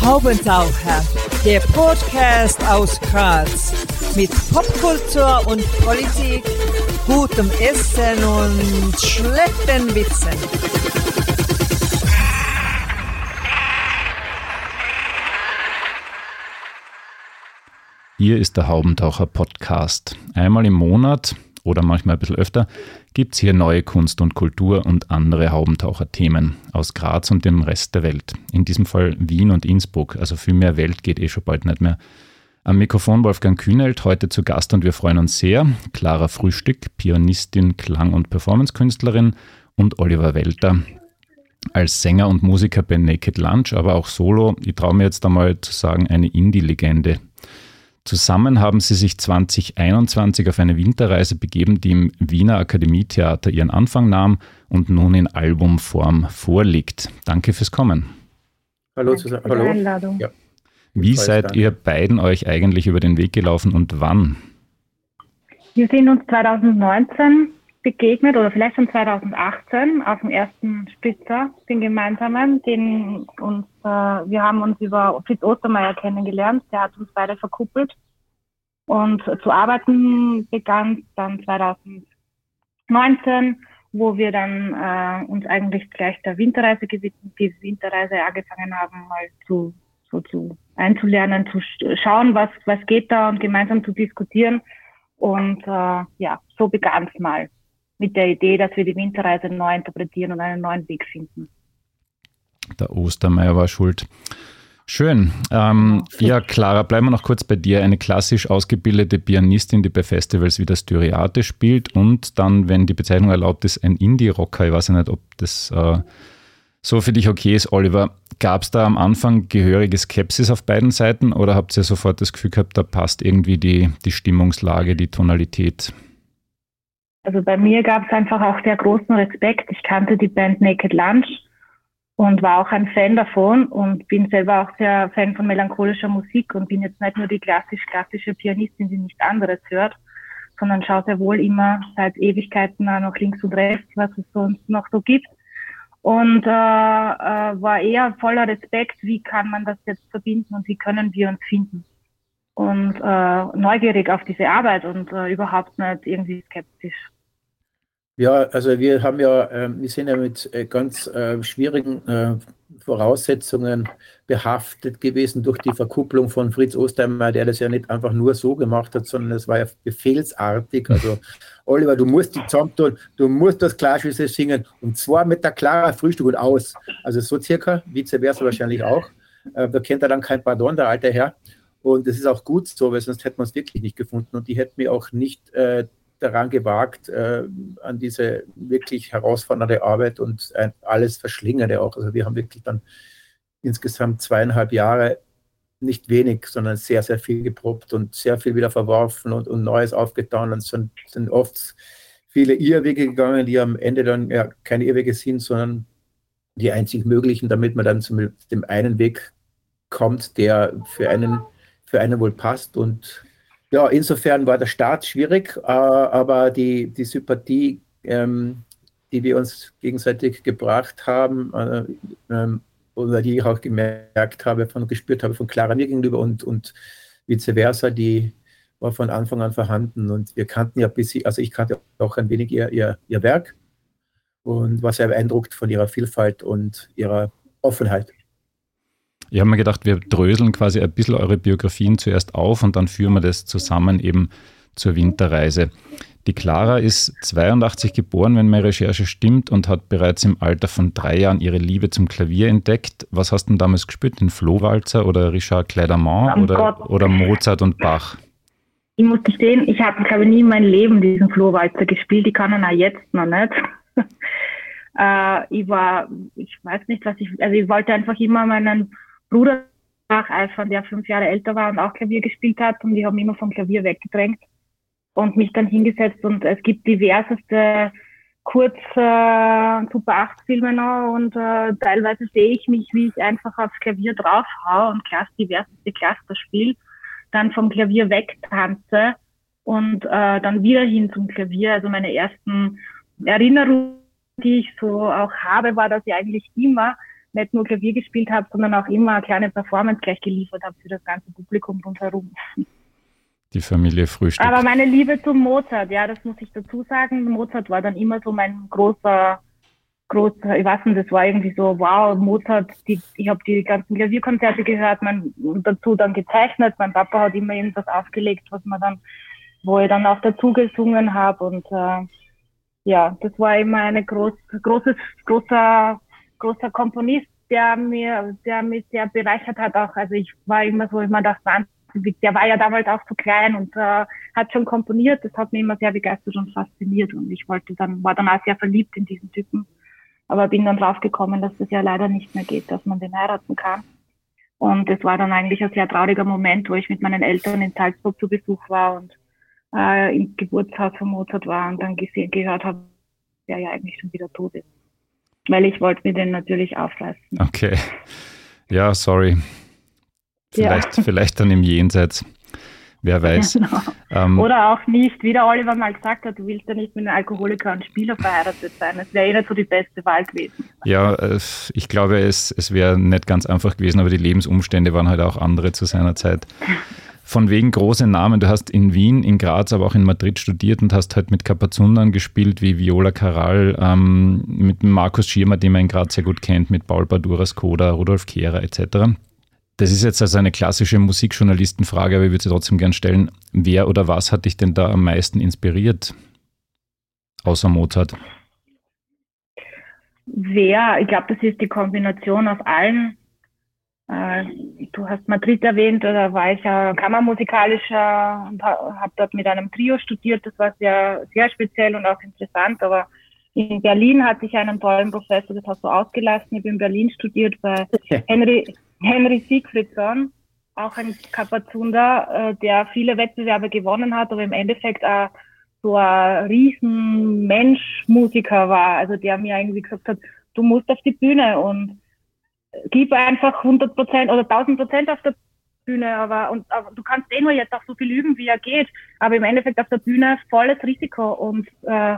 Haubentaucher, der Podcast aus Graz mit Popkultur und Politik, gutem Essen und schlechten Witzen. Hier ist der Haubentaucher Podcast. Einmal im Monat oder manchmal ein bisschen öfter gibt es hier neue Kunst und Kultur und andere Haubentaucher-Themen aus Graz und dem Rest der Welt. In diesem Fall Wien und Innsbruck, also viel mehr Welt geht eh schon bald nicht mehr. Am Mikrofon Wolfgang Kühnelt, heute zu Gast und wir freuen uns sehr. Clara Frühstück, Pianistin, Klang- und Performancekünstlerin und Oliver Welter als Sänger und Musiker bei Naked Lunch, aber auch solo. Ich traue mir jetzt einmal zu sagen, eine Indie-Legende. Zusammen haben sie sich 2021 auf eine Winterreise begeben, die im Wiener Akademietheater ihren Anfang nahm und nun in Albumform vorliegt. Danke fürs Kommen. Hallo zusammen. Hallo. Einladung. Ja. Wie seid ihr beiden euch eigentlich über den Weg gelaufen und wann? Wir sind uns 2019 begegnet oder vielleicht schon 2018 auf dem ersten Spitzer, den gemeinsamen, den uns, äh, wir haben uns über Fritz Ostermeier kennengelernt, der hat uns beide verkuppelt und zu arbeiten begann dann 2019, wo wir dann äh, uns eigentlich gleich der Winterreise gewidmet, die Winterreise angefangen haben, mal zu, so zu einzulernen, zu sch- schauen, was, was geht da und gemeinsam zu diskutieren. Und äh, ja, so begann es mal mit der Idee, dass wir die Winterreise neu interpretieren und einen neuen Weg finden. Der Ostermeier war schuld. Schön. Ähm, ja, Clara, bleiben wir noch kurz bei dir. Eine klassisch ausgebildete Pianistin, die bei Festivals wie das Styriate spielt und dann, wenn die Bezeichnung erlaubt ist, ein Indie-Rocker. Ich weiß ja nicht, ob das äh, so für dich okay ist, Oliver. Gab es da am Anfang gehörige Skepsis auf beiden Seiten oder habt ihr sofort das Gefühl gehabt, da passt irgendwie die, die Stimmungslage, die Tonalität? Also bei mir gab es einfach auch sehr großen Respekt. Ich kannte die Band Naked Lunch und war auch ein Fan davon und bin selber auch sehr Fan von melancholischer Musik und bin jetzt nicht nur die klassisch-klassische Pianistin, die nichts anderes hört, sondern schaue sehr wohl immer seit Ewigkeiten auch noch links und rechts, was es sonst noch so gibt. Und äh, äh, war eher voller Respekt, wie kann man das jetzt verbinden und wie können wir uns finden. Und äh, neugierig auf diese Arbeit und äh, überhaupt nicht irgendwie skeptisch. Ja, also wir haben ja, ähm, wir sind ja mit äh, ganz äh, schwierigen äh, Voraussetzungen behaftet gewesen durch die Verkupplung von Fritz Ostermeier, der das ja nicht einfach nur so gemacht hat, sondern es war ja befehlsartig. Also Oliver, du musst die zusammentun, du musst das Klarschüsse singen und zwar mit der Clara Frühstück und aus. Also so circa, vice versa wahrscheinlich auch. Äh, da kennt er dann kein Pardon, der alte Herr. Und das ist auch gut so, weil sonst hätten wir es wirklich nicht gefunden und die hätten mir auch nicht daran gewagt, äh, an diese wirklich herausfordernde Arbeit und alles Verschlingende auch. Also wir haben wirklich dann insgesamt zweieinhalb Jahre nicht wenig, sondern sehr, sehr viel geprobt und sehr viel wieder verworfen und, und Neues aufgetan. Und sind, sind oft viele Irrwege gegangen, die am Ende dann ja keine Irrwege sind, sondern die einzig möglichen, damit man dann zum dem einen Weg kommt, der für einen, für einen wohl passt. Und ja, insofern war der Start schwierig, äh, aber die, die Sympathie, ähm, die wir uns gegenseitig gebracht haben, äh, ähm, oder die ich auch gemerkt habe und gespürt habe von Clara mir gegenüber und, und vice versa, die war von Anfang an vorhanden. Und wir kannten ja bis also ich kannte auch ein wenig ihr, ihr, ihr Werk und war sehr beeindruckt von ihrer Vielfalt und ihrer Offenheit. Ich habe mir gedacht, wir dröseln quasi ein bisschen eure Biografien zuerst auf und dann führen wir das zusammen eben zur Winterreise. Die Clara ist 82 geboren, wenn meine Recherche stimmt, und hat bereits im Alter von drei Jahren ihre Liebe zum Klavier entdeckt. Was hast du denn damals gespürt? Den Flohwalzer oder Richard Clayderman Oh oder, Gott. oder Mozart und Bach? Ich muss gestehen, ich habe, glaube ich, nie in meinem Leben diesen Flohwalzer gespielt. Ich kann ihn auch jetzt noch nicht. äh, ich war, ich weiß nicht, was ich, also ich wollte einfach immer meinen Bruder nacheifern, der fünf Jahre älter war und auch Klavier gespielt hat und die haben immer vom Klavier weggedrängt und mich dann hingesetzt und es gibt diverseste kurz äh, Super 8 Filme noch und äh, teilweise sehe ich mich, wie ich einfach aufs Klavier draufhau und klasse diverseste Cluster spiele, dann vom Klavier wegtanze und äh, dann wieder hin zum Klavier. Also meine ersten Erinnerungen die ich so auch habe, war, dass ich eigentlich immer nicht nur Klavier gespielt habe, sondern auch immer eine kleine Performance gleich geliefert habe für das ganze Publikum rundherum. Die Familie Frühstück. Aber meine Liebe zum Mozart, ja, das muss ich dazu sagen. Mozart war dann immer so mein großer, großer, ich weiß nicht, das war irgendwie so, wow, Mozart, die, ich habe die ganzen Klavierkonzerte gehört, mein, dazu dann gezeichnet. Mein Papa hat immer irgendwas aufgelegt, was man dann, wo ich dann auch dazu gesungen habe und äh, ja, das war immer eine groß, großes, großer, großer Komponist, der mir, der mich sehr bereichert hat auch. Also ich war immer so, ich mir dachte, der war ja damals auch so klein und äh, hat schon komponiert. Das hat mich immer sehr begeistert und fasziniert und ich wollte dann, war dann auch sehr verliebt in diesen Typen. Aber bin dann draufgekommen, dass das ja leider nicht mehr geht, dass man den heiraten kann. Und es war dann eigentlich ein sehr trauriger Moment, wo ich mit meinen Eltern in Salzburg zu Besuch war und äh, im Geburtshaus von Mozart war und dann gesehen, gehört habe, der ja eigentlich schon wieder tot ist. Weil ich wollte mir den natürlich aufreißen. Okay. Ja, sorry. Vielleicht, ja. vielleicht dann im Jenseits. Wer weiß. Genau. Ähm, Oder auch nicht, wie der Oliver mal gesagt hat, du willst ja nicht mit einem Alkoholiker und Spieler verheiratet sein. Das wäre eh nicht so die beste Wahl gewesen. Ja, ich glaube, es, es wäre nicht ganz einfach gewesen, aber die Lebensumstände waren halt auch andere zu seiner Zeit. Von wegen große Namen. Du hast in Wien, in Graz, aber auch in Madrid studiert und hast halt mit Kapazundern gespielt, wie Viola Caral, ähm, mit Markus Schirmer, den man in Graz sehr gut kennt, mit Paul Badura Skoda, Rudolf Kehrer etc. Das ist jetzt also eine klassische Musikjournalistenfrage, aber ich würde sie trotzdem gern stellen. Wer oder was hat dich denn da am meisten inspiriert? Außer Mozart. Wer? Ich glaube, das ist die Kombination aus allen. Äh, du hast Madrid erwähnt, da war ich ja kammermusikalischer und habe dort mit einem Trio studiert. Das war sehr, sehr speziell und auch interessant. Aber in Berlin hatte ich einen tollen Professor, das hast du ausgelassen. Ich habe in Berlin studiert bei Henry, Henry Siegfriedson, auch ein Kapazunder, äh, der viele Wettbewerbe gewonnen hat, aber im Endeffekt auch so ein Riesenmensch-Musiker war, also der mir irgendwie gesagt hat, du musst auf die Bühne und gib einfach 100 Prozent oder 1000 Prozent auf der Bühne, aber, und, aber du kannst eh nur jetzt auch so viel üben, wie er geht, aber im Endeffekt auf der Bühne volles Risiko und äh,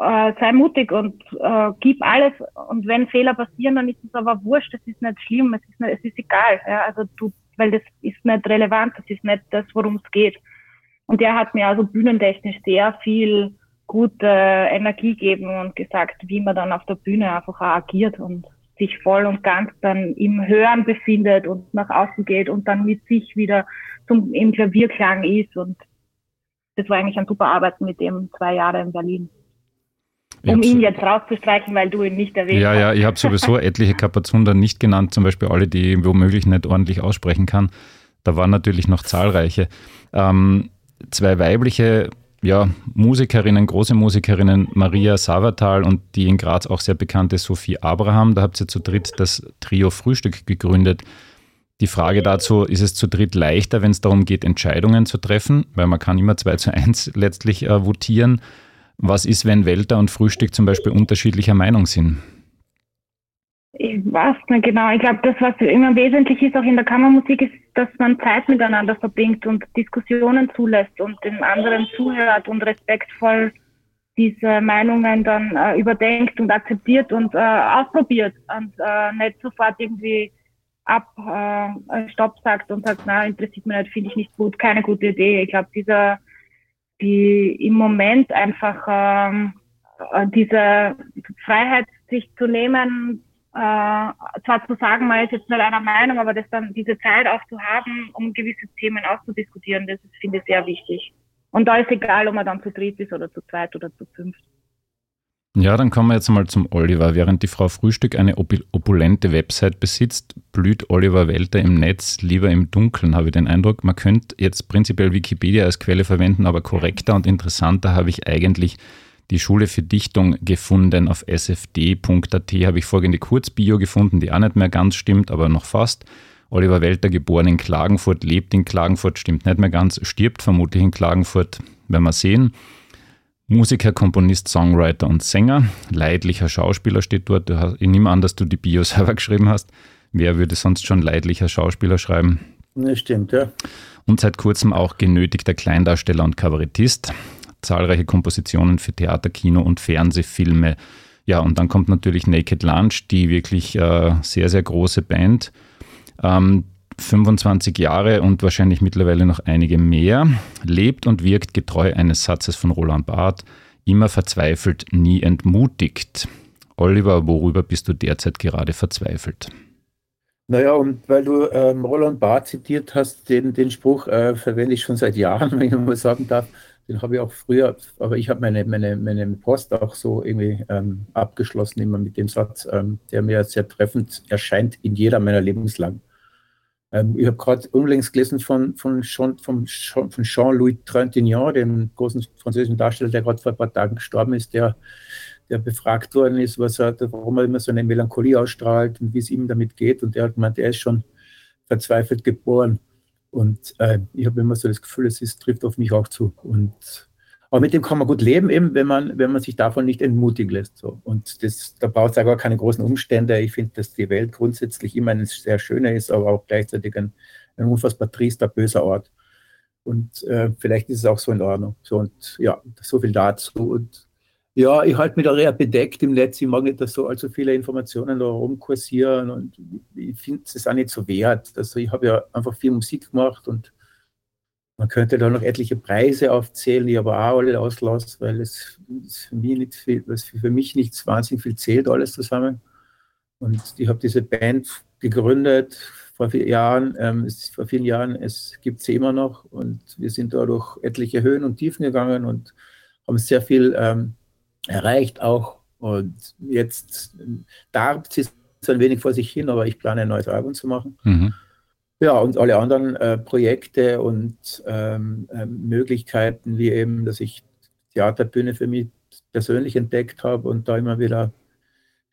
äh, sei mutig und äh, gib alles. Und wenn Fehler passieren, dann ist es aber wurscht, es ist nicht schlimm, es ist, nicht, es ist egal. Ja? Also du, weil das ist nicht relevant, das ist nicht das, worum es geht. Und der hat mir also bühnentechnisch sehr viel gute Energie gegeben und gesagt, wie man dann auf der Bühne einfach agiert und sich voll und ganz dann im Hören befindet und nach außen geht und dann mit sich wieder zum, im Klavierklang ist. Und das war eigentlich ein super Arbeiten mit dem zwei Jahre in Berlin. Um ihn jetzt rauszustreichen, weil du ihn nicht erwähnt ja, hast. Ja, ja, ich habe sowieso etliche Kapazunder nicht genannt, zum Beispiel alle, die ich womöglich nicht ordentlich aussprechen kann. Da waren natürlich noch zahlreiche. Ähm, zwei weibliche ja, Musikerinnen, große Musikerinnen, Maria Savatal und die in Graz auch sehr bekannte Sophie Abraham. Da habt ihr zu dritt das Trio Frühstück gegründet. Die Frage dazu, ist es zu dritt leichter, wenn es darum geht, Entscheidungen zu treffen, weil man kann immer 2 zu 1 letztlich äh, votieren. Was ist, wenn Welter und Frühstück zum Beispiel unterschiedlicher Meinung sind? Ich weiß nicht genau. Ich glaube, das, was immer wesentlich ist, auch in der Kammermusik, ist, dass man Zeit miteinander verbringt und Diskussionen zulässt und den anderen zuhört und respektvoll diese Meinungen dann äh, überdenkt und akzeptiert und äh, ausprobiert und äh, nicht sofort irgendwie ab äh, Stopp sagt und sagt, na, interessiert mich nicht, finde ich nicht gut, keine gute Idee. Ich glaube, dieser die im Moment einfach ähm, äh, diese Freiheit sich zu nehmen, äh, zwar zu sagen, man ist jetzt nicht einer Meinung, aber das dann diese Zeit auch zu haben, um gewisse Themen auszudiskutieren, das finde ich, sehr wichtig. Und da ist egal, ob man dann zu dritt ist oder zu zweit oder zu fünft. Ja, dann kommen wir jetzt mal zum Oliver. Während die Frau Frühstück eine opulente Website besitzt, blüht Oliver Welter im Netz lieber im Dunkeln, habe ich den Eindruck. Man könnte jetzt prinzipiell Wikipedia als Quelle verwenden, aber korrekter und interessanter habe ich eigentlich die Schule für Dichtung gefunden. Auf sfd.at habe ich folgende Kurzbio gefunden, die auch nicht mehr ganz stimmt, aber noch fast. Oliver Welter, geboren in Klagenfurt, lebt in Klagenfurt, stimmt nicht mehr ganz, stirbt vermutlich in Klagenfurt, werden wir sehen. Musiker, Komponist, Songwriter und Sänger. Leidlicher Schauspieler steht dort. Ich nehme an, dass du die Bio selber geschrieben hast. Wer würde sonst schon leidlicher Schauspieler schreiben? Das stimmt, ja. Und seit kurzem auch genötigter Kleindarsteller und Kabarettist. Zahlreiche Kompositionen für Theater, Kino und Fernsehfilme. Ja, und dann kommt natürlich Naked Lunch, die wirklich äh, sehr, sehr große Band. Ähm, 25 Jahre und wahrscheinlich mittlerweile noch einige mehr, lebt und wirkt getreu eines Satzes von Roland Barth, immer verzweifelt, nie entmutigt. Oliver, worüber bist du derzeit gerade verzweifelt? Naja, und weil du ähm, Roland Barth zitiert hast, den, den Spruch äh, verwende ich schon seit Jahren, wenn ich mal sagen darf. Den habe ich auch früher, aber ich habe meine, meine, meine Post auch so irgendwie ähm, abgeschlossen, immer mit dem Satz, ähm, der mir sehr treffend erscheint in jeder meiner Lebenslang. Ähm, ich habe gerade unlängst gelesen von, von, Jean, von, von Jean-Louis Trintignant, dem großen französischen Darsteller, der gerade vor ein paar Tagen gestorben ist, der, der befragt worden ist, was er, warum er immer so eine Melancholie ausstrahlt und wie es ihm damit geht. Und der hat gemeint, er ist schon verzweifelt geboren. Und äh, ich habe immer so das Gefühl, es ist, trifft auf mich auch zu. Und aber mit dem kann man gut leben, eben, wenn man, wenn man sich davon nicht entmutigen lässt. So. Und das, da braucht es ja gar keine großen Umstände. Ich finde, dass die Welt grundsätzlich immer ein sehr schöner ist, aber auch gleichzeitig ein, ein unfassbar triester, böser Ort. Und äh, vielleicht ist es auch so in Ordnung. So, und ja, so viel dazu. Und ja, ich halte mich da eher bedeckt im Netz. Ich mag nicht, dass so allzu viele Informationen da rumkursieren und ich finde es auch nicht so wert. Also ich habe ja einfach viel Musik gemacht und man könnte da noch etliche Preise aufzählen, die aber auch alle auslasse, weil es, für, mich nicht viel, was für mich nicht wahnsinnig viel zählt, alles zusammen. Und ich habe diese Band gegründet vor vier Jahren, ähm, es, vor vielen Jahren, es gibt sie immer noch und wir sind da durch etliche Höhen und Tiefen gegangen und haben sehr viel ähm, erreicht auch. Und jetzt darbt sie so ein wenig vor sich hin, aber ich plane ein neues Album zu machen. Mhm. Ja, und alle anderen äh, Projekte und ähm, äh, Möglichkeiten, wie eben, dass ich Theaterbühne für mich persönlich entdeckt habe und da immer wieder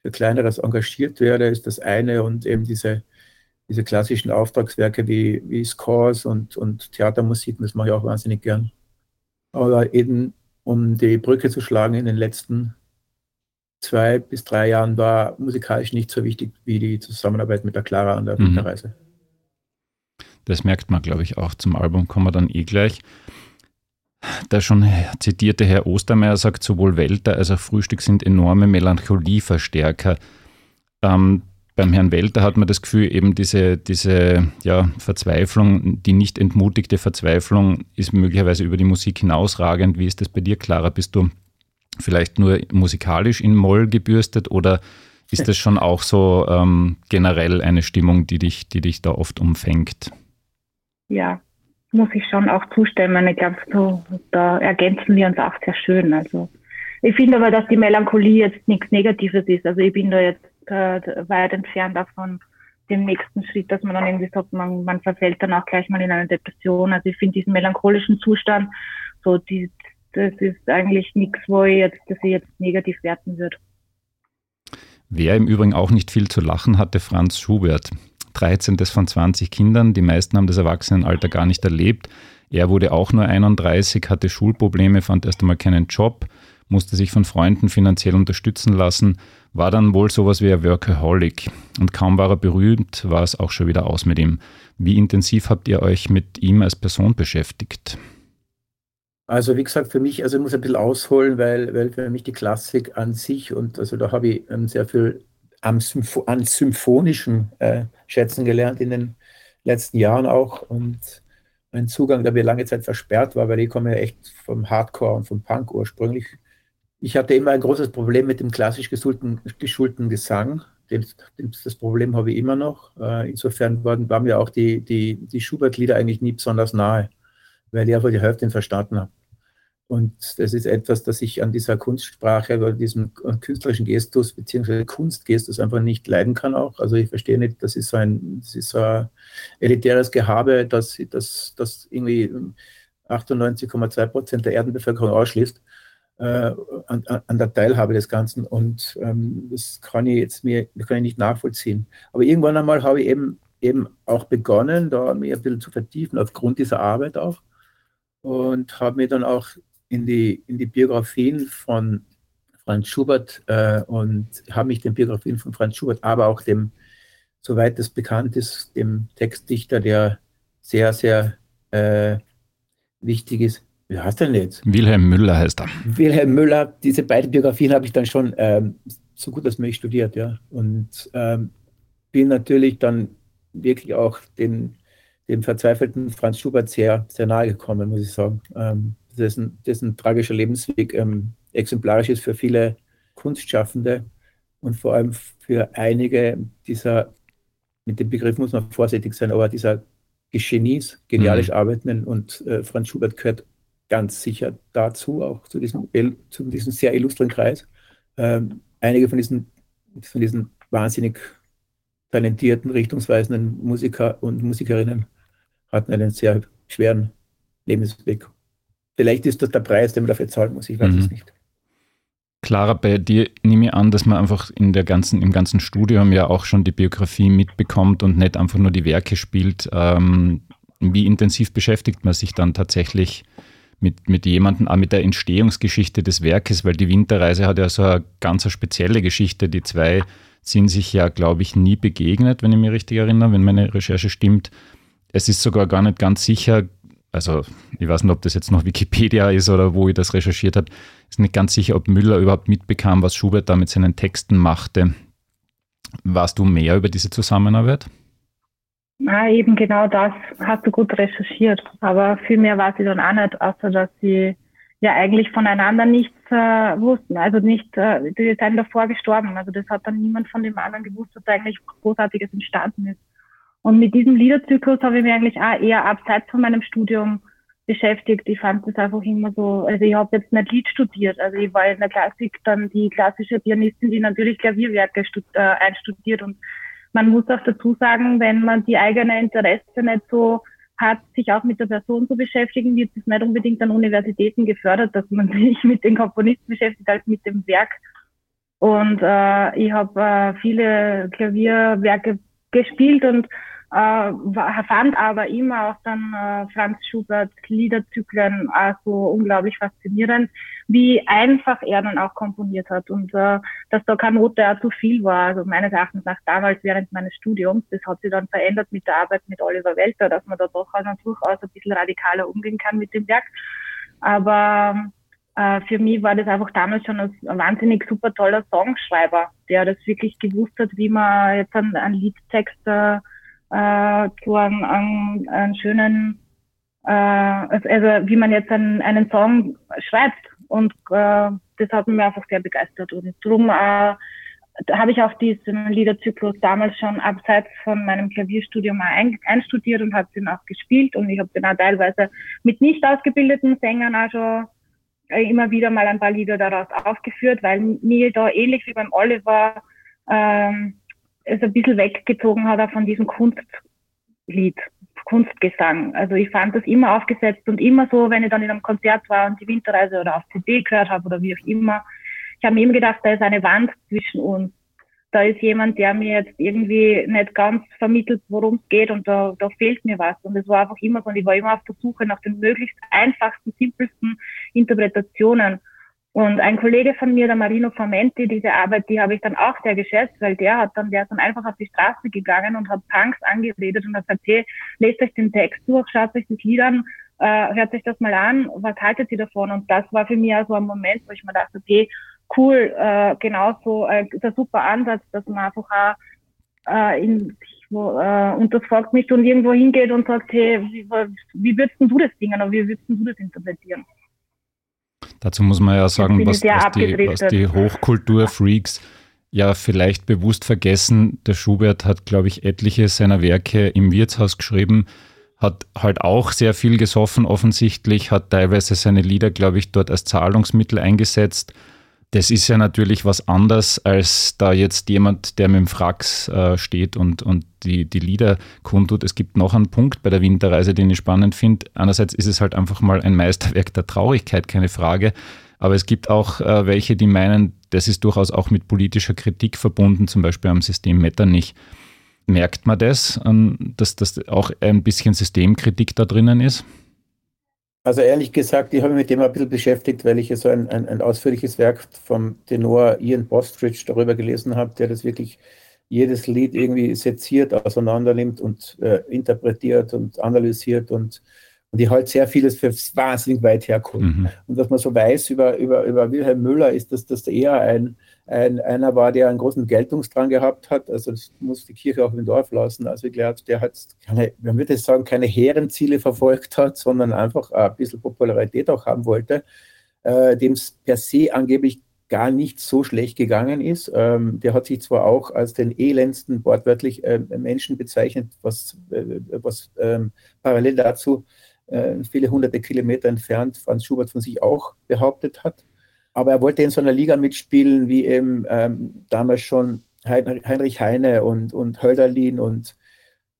für kleineres engagiert werde, ist das eine und eben diese, diese klassischen Auftragswerke wie, wie Scores und, und Theatermusik, das mache ich auch wahnsinnig gern. Aber eben, um die Brücke zu schlagen in den letzten zwei bis drei Jahren war musikalisch nicht so wichtig wie die Zusammenarbeit mit der Clara an der mhm. Reise. Das merkt man, glaube ich, auch. Zum Album kommen wir dann eh gleich. Der schon zitierte Herr Ostermeier sagt, sowohl Welter als auch Frühstück sind enorme Melancholieverstärker. Ähm, beim Herrn Welter hat man das Gefühl, eben diese, diese ja, Verzweiflung, die nicht entmutigte Verzweiflung ist möglicherweise über die Musik hinausragend. Wie ist das bei dir, Clara? Bist du vielleicht nur musikalisch in Moll gebürstet oder ist das schon auch so ähm, generell eine Stimmung, die dich, die dich da oft umfängt? ja, muss ich schon auch zustimmen. Ich glaube, so, da ergänzen wir uns auch sehr schön. Also ich finde aber, dass die Melancholie jetzt nichts Negatives ist. Also ich bin da jetzt äh, weit entfernt davon dem nächsten Schritt, dass man dann irgendwie sagt, man, man verfällt dann auch gleich mal in eine Depression. Also ich finde diesen melancholischen Zustand, so die, das ist eigentlich nichts, wo ich jetzt, dass ich jetzt negativ werten würde. Wer im Übrigen auch nicht viel zu lachen hatte, Franz Schubert. 13. von 20 Kindern. Die meisten haben das Erwachsenenalter gar nicht erlebt. Er wurde auch nur 31, hatte Schulprobleme, fand erst einmal keinen Job, musste sich von Freunden finanziell unterstützen lassen, war dann wohl sowas wie ein Workaholic. Und kaum war er berühmt, war es auch schon wieder aus mit ihm. Wie intensiv habt ihr euch mit ihm als Person beschäftigt? Also wie gesagt, für mich, also ich muss ein bisschen ausholen, weil, weil für mich die Klassik an sich und also da habe ich ähm, sehr viel am Sympho an symphonischen äh, schätzen gelernt in den letzten Jahren auch. Und mein Zugang, der mir lange Zeit versperrt war, weil ich komme ja echt vom Hardcore und vom Punk ursprünglich. Ich hatte immer ein großes Problem mit dem klassisch geschulten, geschulten Gesang. Das Problem habe ich immer noch. Äh, insofern waren, waren mir auch die, die, die Schubert-Lieder eigentlich nie besonders nahe, weil ich einfach die Hälfte verstanden habe. Und das ist etwas, das ich an dieser Kunstsprache oder diesem künstlerischen Gestus beziehungsweise Kunstgestus einfach nicht leiden kann auch. Also ich verstehe nicht, das ist so ein, das ist so ein elitäres Gehabe, dass das, das irgendwie 98,2 Prozent der Erdenbevölkerung ausschließt äh, an, an, der Teilhabe des Ganzen. Und ähm, das kann ich jetzt mir das kann ich nicht nachvollziehen. Aber irgendwann einmal habe ich eben, eben auch begonnen, da mir ein bisschen zu vertiefen aufgrund dieser Arbeit auch und habe mir dann auch in die, in die Biografien von Franz Schubert äh, und habe mich den Biografien von Franz Schubert, aber auch dem, soweit es bekannt ist, dem Textdichter, der sehr, sehr äh, wichtig ist. Wie heißt er denn jetzt? Wilhelm Müller heißt er. Wilhelm Müller, diese beiden Biografien habe ich dann schon ähm, so gut als möglich studiert, ja. Und ähm, bin natürlich dann wirklich auch den, dem verzweifelten Franz Schubert sehr, sehr nahe gekommen, muss ich sagen. Ähm, dessen, dessen tragischer Lebensweg ähm, exemplarisch ist für viele Kunstschaffende und vor allem für einige dieser, mit dem Begriff muss man vorsichtig sein, aber dieser Genies, genialisch mhm. arbeitenden und äh, Franz Schubert gehört ganz sicher dazu, auch zu diesem, zu diesem sehr illustren Kreis. Ähm, einige von diesen, von diesen wahnsinnig talentierten, richtungsweisenden Musiker und Musikerinnen hatten einen sehr schweren Lebensweg. Vielleicht ist das der Preis, den man dafür zahlen muss, ich weiß mhm. es nicht. Clara, bei dir nehme ich an, dass man einfach in der ganzen, im ganzen Studium ja auch schon die Biografie mitbekommt und nicht einfach nur die Werke spielt. Ähm, wie intensiv beschäftigt man sich dann tatsächlich mit, mit jemandem, auch mit der Entstehungsgeschichte des Werkes, weil die Winterreise hat ja so eine ganz spezielle Geschichte. Die zwei sind sich ja, glaube ich, nie begegnet, wenn ich mich richtig erinnere, wenn meine Recherche stimmt. Es ist sogar gar nicht ganz sicher, also ich weiß nicht, ob das jetzt noch Wikipedia ist oder wo ich das recherchiert habe, ist nicht ganz sicher, ob Müller überhaupt mitbekam, was Schubert da mit seinen Texten machte. Warst du mehr über diese Zusammenarbeit? Na, eben genau das hast du gut recherchiert. Aber viel mehr war sie dann auch nicht, außer dass sie ja eigentlich voneinander nichts äh, wussten. Also nicht, äh, die sind davor gestorben. Also das hat dann niemand von dem anderen gewusst, was eigentlich Großartiges entstanden ist. Und mit diesem Liederzyklus habe ich mich eigentlich auch eher abseits von meinem Studium beschäftigt. Ich fand das einfach immer so, also ich habe jetzt nicht Lied studiert, also ich war in der Klassik dann die klassische Pianistin, die natürlich Klavierwerke äh, einstudiert und man muss auch dazu sagen, wenn man die eigene Interesse nicht so hat, sich auch mit der Person zu beschäftigen, wird es nicht unbedingt an Universitäten gefördert, dass man sich mit den Komponisten beschäftigt, als mit dem Werk. Und äh, ich habe äh, viele Klavierwerke gespielt und äh, fand aber immer auch dann äh, Franz Schubert Liederzyklen auch so unglaublich faszinierend, wie einfach er dann auch komponiert hat und äh, dass da keine Note auch zu viel war. Also meines Erachtens nach damals während meines Studiums, das hat sich dann verändert mit der Arbeit mit Oliver Welter, dass man da doch also durchaus ein bisschen radikaler umgehen kann mit dem Werk. Aber äh, für mich war das einfach damals schon ein, ein wahnsinnig super toller Songschreiber, der das wirklich gewusst hat, wie man jetzt einen, einen Liedtext äh, äh, zu einem, einem, einem schönen, äh, also, also wie man jetzt einen, einen Song schreibt. Und äh, das hat mich einfach sehr begeistert. Und darum äh, habe ich auch diesen Liederzyklus damals schon abseits von meinem Klavierstudium ein, einstudiert und habe den auch gespielt. Und ich habe den auch teilweise mit nicht ausgebildeten Sängern äh, immer wieder mal ein paar Lieder daraus aufgeführt, weil mir da ähnlich wie beim Oliver ähm, es ein bisschen weggezogen hat auch von diesem Kunstlied, Kunstgesang. Also ich fand das immer aufgesetzt und immer so, wenn ich dann in einem Konzert war und die Winterreise oder auf CD gehört habe oder wie auch immer, ich habe mir immer gedacht, da ist eine Wand zwischen uns. Da ist jemand, der mir jetzt irgendwie nicht ganz vermittelt, worum es geht und da, da fehlt mir was. Und es war einfach immer so und ich war immer auf der Suche nach den möglichst einfachsten, simpelsten Interpretationen. Und ein Kollege von mir, der Marino Formenti, diese Arbeit, die habe ich dann auch sehr geschätzt, weil der hat dann, der ist dann einfach auf die Straße gegangen und hat Punks angeredet und hat gesagt, hey, lest euch den Text durch, schaut euch das Lied an, äh, hört euch das mal an, was haltet ihr davon? Und das war für mich also ein Moment, wo ich mir dachte, okay, cool, äh, genauso, äh, der super Ansatz, dass man einfach auch äh, in, wo, äh, und das folgt mich und irgendwo hingeht und sagt, hey, wie, wie würdest du das singen oder wie würdest du das interpretieren? Dazu muss man ja sagen, was, was, die, was die Hochkulturfreaks ja vielleicht bewusst vergessen. Der Schubert hat, glaube ich, etliche seiner Werke im Wirtshaus geschrieben, hat halt auch sehr viel gesoffen offensichtlich, hat teilweise seine Lieder, glaube ich, dort als Zahlungsmittel eingesetzt das ist ja natürlich was anderes, als da jetzt jemand, der mit dem Frax äh, steht und, und die, die Lieder kundtut. Es gibt noch einen Punkt bei der Winterreise, den ich spannend finde. Einerseits ist es halt einfach mal ein Meisterwerk der Traurigkeit, keine Frage. Aber es gibt auch äh, welche, die meinen, das ist durchaus auch mit politischer Kritik verbunden, zum Beispiel am System Metternich. Merkt man das, dass das auch ein bisschen Systemkritik da drinnen ist? Also ehrlich gesagt, ich habe mich mit dem ein bisschen beschäftigt, weil ich so ein, ein, ein ausführliches Werk vom Tenor Ian Bostridge darüber gelesen habe, der das wirklich jedes Lied irgendwie seziert, auseinandernimmt und äh, interpretiert und analysiert und, Und die halt sehr vieles für wahnsinnig weit herkommt. Mhm. Und was man so weiß über, über, über Wilhelm Müller, ist, dass das eher ein, ein, einer war, der einen großen Geltungsdrang gehabt hat. Also das muss die Kirche auch im Dorf lassen. Also ich glaube, der hat keine, man würde sagen, keine hehren Ziele verfolgt hat, sondern einfach ein bisschen Popularität auch haben wollte, äh, dem es per se angeblich gar nicht so schlecht gegangen ist. Ähm, der hat sich zwar auch als den elendsten wortwörtlich äh, Menschen bezeichnet, was, äh, was ähm, parallel dazu äh, viele hunderte Kilometer entfernt Franz Schubert von sich auch behauptet hat. Aber er wollte in so einer Liga mitspielen, wie eben ähm, damals schon Heinrich Heine und, und Hölderlin und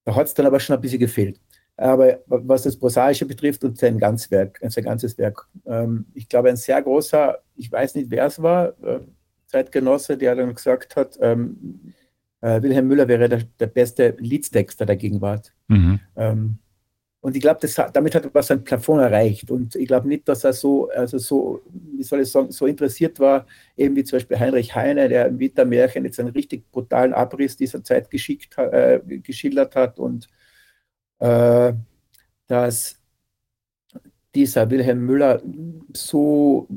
da hat es dann aber schon ein bisschen gefehlt. Aber was das Prosaische betrifft und sein ganzes Werk, sein ganzes Werk, ähm, ich glaube, ein sehr großer, ich weiß nicht, wer es war, äh, Zeitgenosse, der dann gesagt hat, ähm, äh, Wilhelm Müller wäre der, der beste Liedstexter der Gegenwart. Mhm. Ähm, und ich glaube, damit hat er sein Plafond erreicht. Und ich glaube nicht, dass er so, also so, wie soll ich sagen, so interessiert war, eben wie zum Beispiel Heinrich Heine, der im Wintermärchen jetzt einen richtig brutalen Abriss dieser Zeit geschickt, äh, geschildert hat und äh, dass dieser Wilhelm Müller so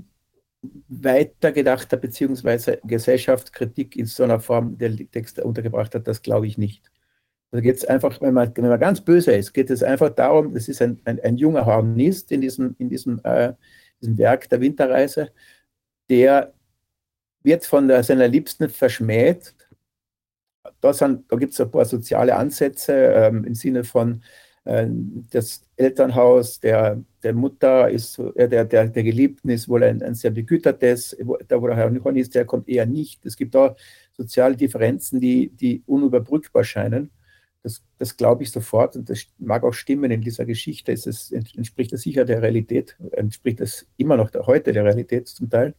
weitergedacht hat, beziehungsweise Gesellschaftskritik in so einer Form der Texte untergebracht hat, das glaube ich nicht. Da geht es einfach, wenn man, wenn man ganz böse ist, geht es einfach darum, das ist ein, ein, ein junger Hornist in diesem, in diesem, äh, diesem Werk der Winterreise, der wird von der, seiner Liebsten verschmäht. Da, da gibt es ein paar soziale Ansätze ähm, im Sinne von, äh, das Elternhaus der, der Mutter ist, äh, der, der, der Geliebten ist wohl ein, ein sehr begütertes, da wo der Herr Hornist herkommt, eher nicht. Es gibt da soziale Differenzen, die, die unüberbrückbar scheinen. Das, das glaube ich sofort und das mag auch stimmen in dieser Geschichte. Es entspricht das sicher der Realität, entspricht das immer noch der, heute der Realität zum Teil.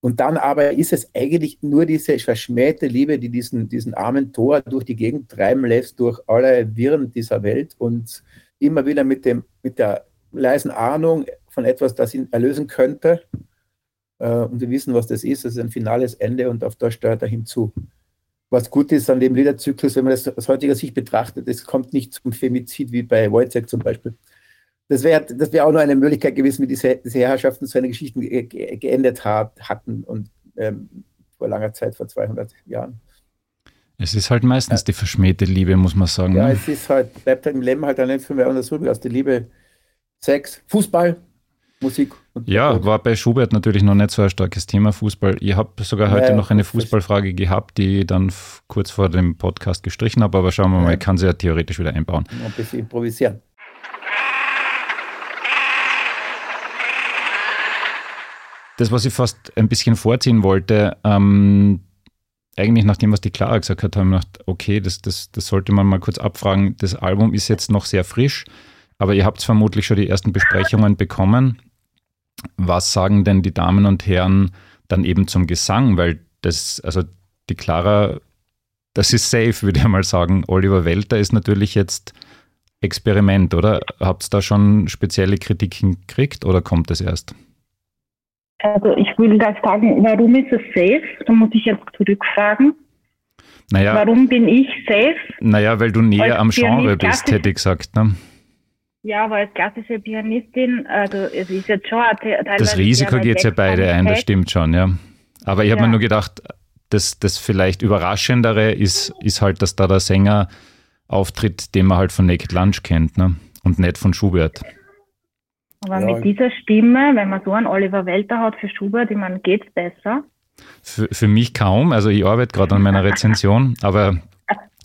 Und dann aber ist es eigentlich nur diese verschmähte Liebe, die diesen, diesen armen Tor durch die Gegend treiben lässt, durch alle Wirren dieser Welt und immer wieder mit, dem, mit der leisen Ahnung von etwas, das ihn erlösen könnte. Äh, und wir wissen, was das ist. Das ist ein finales Ende und auf das steuert er hinzu was gut ist an dem Liederzyklus, wenn man das aus heutiger Sicht betrachtet, es kommt nicht zum Femizid wie bei Wojciech zum Beispiel. Das wäre das wär auch nur eine Möglichkeit gewesen, wie diese, diese Herrschaften seine Geschichten ge ge geendet hat, hatten und ähm, vor langer Zeit, vor 200 Jahren. Es ist halt meistens ja. die verschmähte Liebe, muss man sagen. Ja, ne? es ist halt, bleibt halt im Leben halt dann nicht viel mehr anders übrig als die Liebe, Sex, Fußball, Musik. ja, war bei Schubert natürlich noch nicht so ein starkes Thema Fußball. Ich habe sogar heute ja, noch eine Fußballfrage gehabt, die ich dann kurz vor dem Podcast gestrichen habe, aber schauen wir mal, ich kann sie ja theoretisch wieder einbauen. Ein bisschen improvisieren. Das, was ich fast ein bisschen vorziehen wollte, ähm, eigentlich nach dem, was die Clara gesagt hat, haben wir gedacht, okay, das, das, das sollte man mal kurz abfragen. Das Album ist jetzt noch sehr frisch, aber ihr habt vermutlich schon die ersten Besprechungen bekommen. Was sagen denn die Damen und Herren dann eben zum Gesang? Weil das, also die Clara, das ist safe, würde ich mal sagen. Oliver Welter ist natürlich jetzt Experiment, oder? Habt ihr da schon spezielle Kritiken gekriegt oder kommt das erst? Also ich will da sagen, warum ist es safe? Da muss ich jetzt zurückfragen. Naja, warum bin ich safe? Naja, weil du näher am Genre bist, hätte ich gesagt. Ne? Ja, aber als klassische Pianistin, also es ist jetzt schon teilweise. Das Risiko geht ja beide ein, das stimmt schon, ja. Aber ich habe ja. mir nur gedacht, das, das vielleicht Überraschendere ist, ist halt, dass da der Sänger auftritt, den man halt von Naked Lunch kennt, ne? Und nicht von Schubert. Aber ja. mit dieser Stimme, wenn man so einen Oliver Welter hat für Schubert, ich meine, geht's besser? Für, für mich kaum. Also ich arbeite gerade an meiner Rezension, aber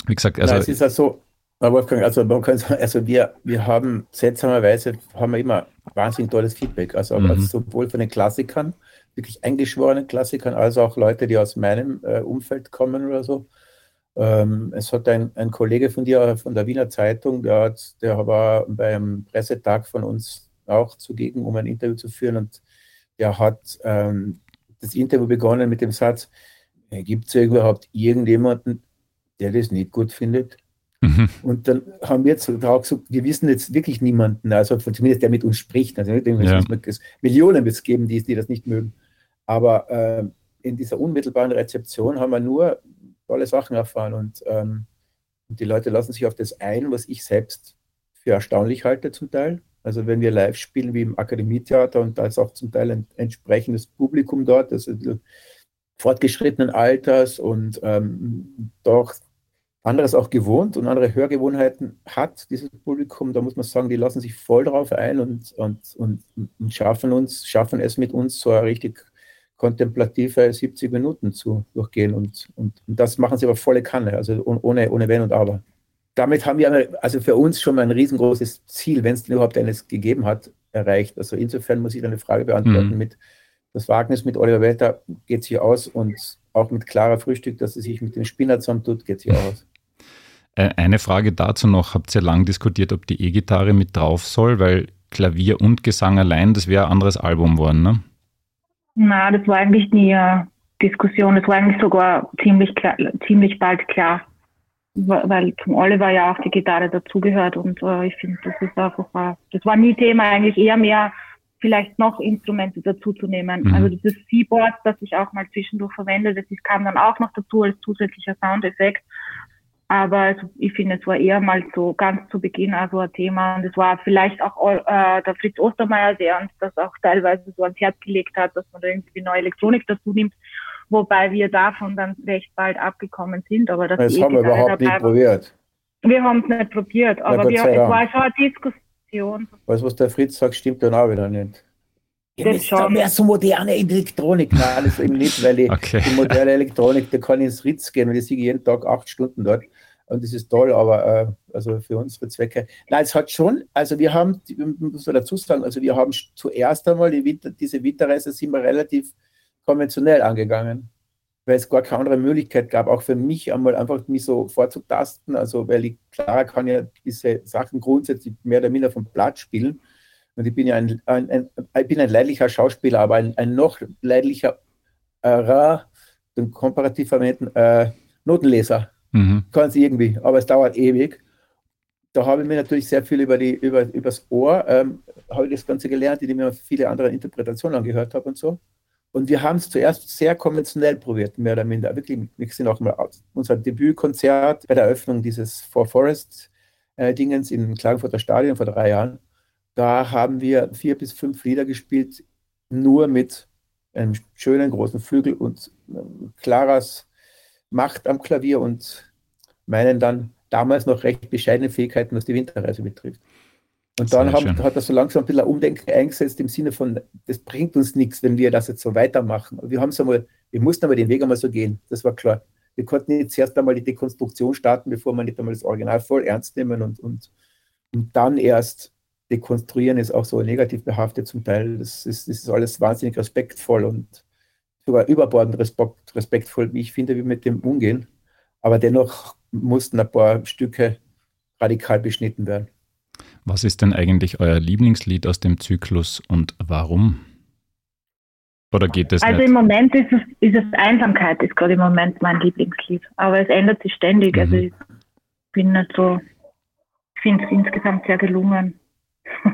wie gesagt, also. Nein, es ist ja so, Wolfgang, also man kann sagen, also wir, wir haben seltsamerweise haben wir immer wahnsinnig tolles Feedback. Also, mhm. also sowohl von den Klassikern, wirklich eingeschworenen Klassikern, als auch Leute, die aus meinem äh, Umfeld kommen oder so. Ähm, es hat ein, ein Kollege von dir von der Wiener Zeitung, der, hat, der war beim Pressetag von uns auch zugegen, um ein Interview zu führen und der hat ähm, das Interview begonnen mit dem Satz, gibt es überhaupt irgendjemanden, der das nicht gut findet? Mhm. Und dann haben wir jetzt auch gesagt, wir wissen jetzt wirklich niemanden, also zumindest der mit uns spricht. Also ja. es Millionen wird es geben, die, die das nicht mögen. Aber äh, in dieser unmittelbaren Rezeption haben wir nur tolle Sachen erfahren und, ähm, und die Leute lassen sich auf das ein, was ich selbst für erstaunlich halte zum Teil. Also wenn wir live spielen wie im Akademietheater und da ist auch zum Teil ein entsprechendes Publikum dort, also fortgeschrittenen Alters und ähm, doch anderes auch gewohnt und andere Hörgewohnheiten hat, dieses Publikum, da muss man sagen, die lassen sich voll drauf ein und, und, und, und schaffen uns, schaffen es mit uns so eine richtig kontemplative 70 Minuten zu durchgehen und, und, und das machen sie aber volle Kanne, also ohne, ohne Wenn und Aber. Damit haben wir also für uns schon mal ein riesengroßes Ziel, wenn es denn überhaupt eines gegeben hat, erreicht. Also insofern muss ich eine Frage beantworten mhm. mit das Wagnis mit Oliver Welter geht sich aus und auch mit Clara Frühstück, dass sie sich mit dem Spinner zusammentut, geht sich aus. Äh, eine Frage dazu noch. Habt ihr lang diskutiert, ob die E-Gitarre mit drauf soll? Weil Klavier und Gesang allein, das wäre ein anderes Album worden, ne? Na, das war eigentlich nie eine Diskussion. Das war eigentlich sogar ziemlich, klar, ziemlich bald klar. Weil zum Oliver ja auch die Gitarre dazugehört und äh, ich finde, das ist einfach, das war nie Thema, eigentlich eher mehr vielleicht noch Instrumente dazuzunehmen. Mhm. Also dieses Seaboard, das ich auch mal zwischendurch verwende, das kam dann auch noch dazu als zusätzlicher Soundeffekt. Aber also ich finde, es war eher mal so ganz zu Beginn also ein Thema. Und es war vielleicht auch äh, der Fritz Ostermeier, der uns das auch teilweise so ans Herz gelegt hat, dass man da irgendwie neue Elektronik dazu nimmt. Wobei wir davon dann recht bald abgekommen sind. Aber das, das haben wir überhaupt nicht probiert. Wir haben es nicht probiert, aber ja, wir, es war schon eine Diskussion. Weißt du, was der Fritz sagt, stimmt dann auch wieder nicht. Ihr müsst da mehr so moderne Elektronik. Nein, das eben nicht, weil die, okay. die moderne Elektronik, da kann ich ins Ritz gehen und ich sehe jeden Tag acht Stunden dort. Und das ist toll, aber äh, also für unsere Zwecke. Nein, es hat schon, also wir haben, muss man dazu sagen, also wir haben zuerst einmal die Winter, diese Winterreise sind wir relativ konventionell angegangen, weil es gar keine andere Möglichkeit gab, auch für mich einmal einfach mich so vorzutasten. Also, weil ich, klar kann ja diese Sachen grundsätzlich mehr oder minder vom Blatt spielen. Und ich bin ja ein, ein, ein, ich bin ein leidlicher Schauspieler, aber ein, ein noch leidlicher, äh, den komparativ verwenden, äh, Notenleser. Mhm. Kann es irgendwie, aber es dauert ewig. Da habe ich mir natürlich sehr viel über die, über, übers Ohr, ähm, habe ich das Ganze gelernt, indem ich mir viele andere Interpretationen angehört habe und so. Und wir haben es zuerst sehr konventionell probiert, mehr oder minder. Wirklich, wir sind auch mal unser Debütkonzert bei der Eröffnung dieses Four Forest äh, Dingens in Klagenfurter Stadion vor drei Jahren. Da haben wir vier bis fünf Lieder gespielt, nur mit einem schönen großen Flügel und äh, Claras Macht am Klavier und meinen dann damals noch recht bescheidene Fähigkeiten, was die Winterreise betrifft. Und dann haben, hat das so langsam ein bisschen ein Umdenken eingesetzt im Sinne von, das bringt uns nichts, wenn wir das jetzt so weitermachen. Wir haben es einmal, wir mussten aber den Weg einmal so gehen, das war klar. Wir konnten jetzt erst einmal die Dekonstruktion starten, bevor wir nicht einmal das Original voll ernst nehmen und, und, und dann erst dekonstruieren ist auch so negativ behaftet zum Teil. Das ist, das ist alles wahnsinnig respektvoll und sogar überbordend respekt, respektvoll, wie ich finde, wie wir mit dem umgehen. Aber dennoch mussten ein paar Stücke radikal beschnitten werden. Was ist denn eigentlich euer Lieblingslied aus dem Zyklus und warum? Oder geht es Also nicht? im Moment ist es, ist es Einsamkeit, ist gerade im Moment mein Lieblingslied. Aber es ändert sich ständig. Also mhm. Also ich bin nicht so, ich finde es insgesamt sehr gelungen.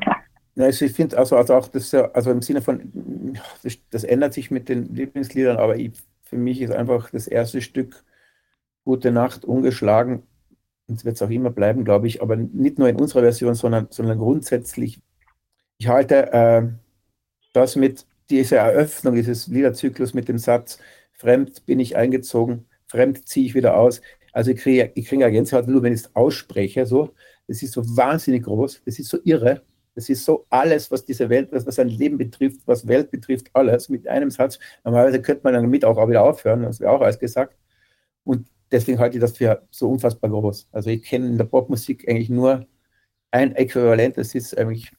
Also ich finde also, also auch das, also im Sinne von, das, das ändert sich mit den Lieblingsliedern, aber ich, für mich ist einfach das erste Stück Gute Nacht ungeschlagen. Und wird es auch immer bleiben, glaube ich, aber nicht nur in unserer Version, sondern, sondern grundsätzlich. Ich halte äh, das mit dieser Eröffnung dieses Liederzyklus mit dem Satz, fremd bin ich eingezogen, fremd ziehe ich wieder aus. Also ich kriege, ich kriege Gänsehaut nur, wenn ich es ausspreche. So. Das ist so wahnsinnig groß, das ist so irre. Das ist so alles, was diese Welt, was, was sein Leben betrifft, was Welt betrifft, alles mit einem Satz. Normalerweise könnte man damit auch, auch wieder aufhören, das wäre auch alles gesagt. Und deswegen halte ich das für so unfassbar groß. Also ich kenne in der Popmusik eigentlich nur ein Äquivalent, das ist eigentlich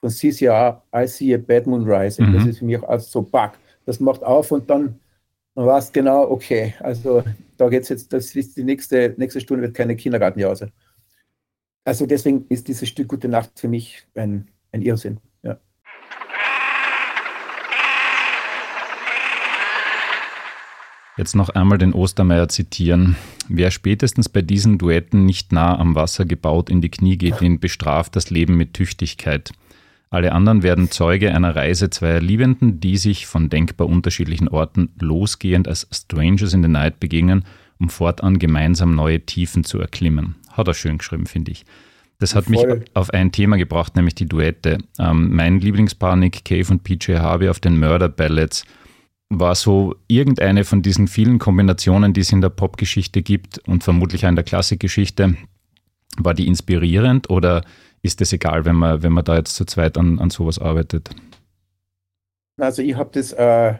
von CCR, I See a Bad Moon Rising. Mhm. Das ist für mich auch so Bug. Das macht auf und dann, dann war es genau, okay, also da geht es jetzt, das ist die nächste, nächste Stunde wird keine Kindergartenjause. Also deswegen ist dieses Stück Gute Nacht für mich ein, ein Irrsinn. Ja. Jetzt noch einmal den Ostermeier zitieren. Wer spätestens bei diesen Duetten nicht nah am Wasser gebaut in die Knie geht, den bestraft das Leben mit Tüchtigkeit. Alle anderen werden Zeuge einer Reise zweier Liebenden, die sich von denkbar unterschiedlichen Orten losgehend als Strangers in the Night begegnen, um fortan gemeinsam neue Tiefen zu erklimmen. Hat er schön geschrieben, finde ich. Das hat Voll. mich auf ein Thema gebracht, nämlich die Duette. Ähm, mein Lieblingspaar Nick Cave und PJ Harvey auf den Murder Ballads war so irgendeine von diesen vielen Kombinationen, die es in der Popgeschichte gibt und vermutlich auch in der Klassikgeschichte. War die inspirierend oder ist es egal, wenn man, wenn man da jetzt zu zweit an, an sowas arbeitet? Also ich habe das äh,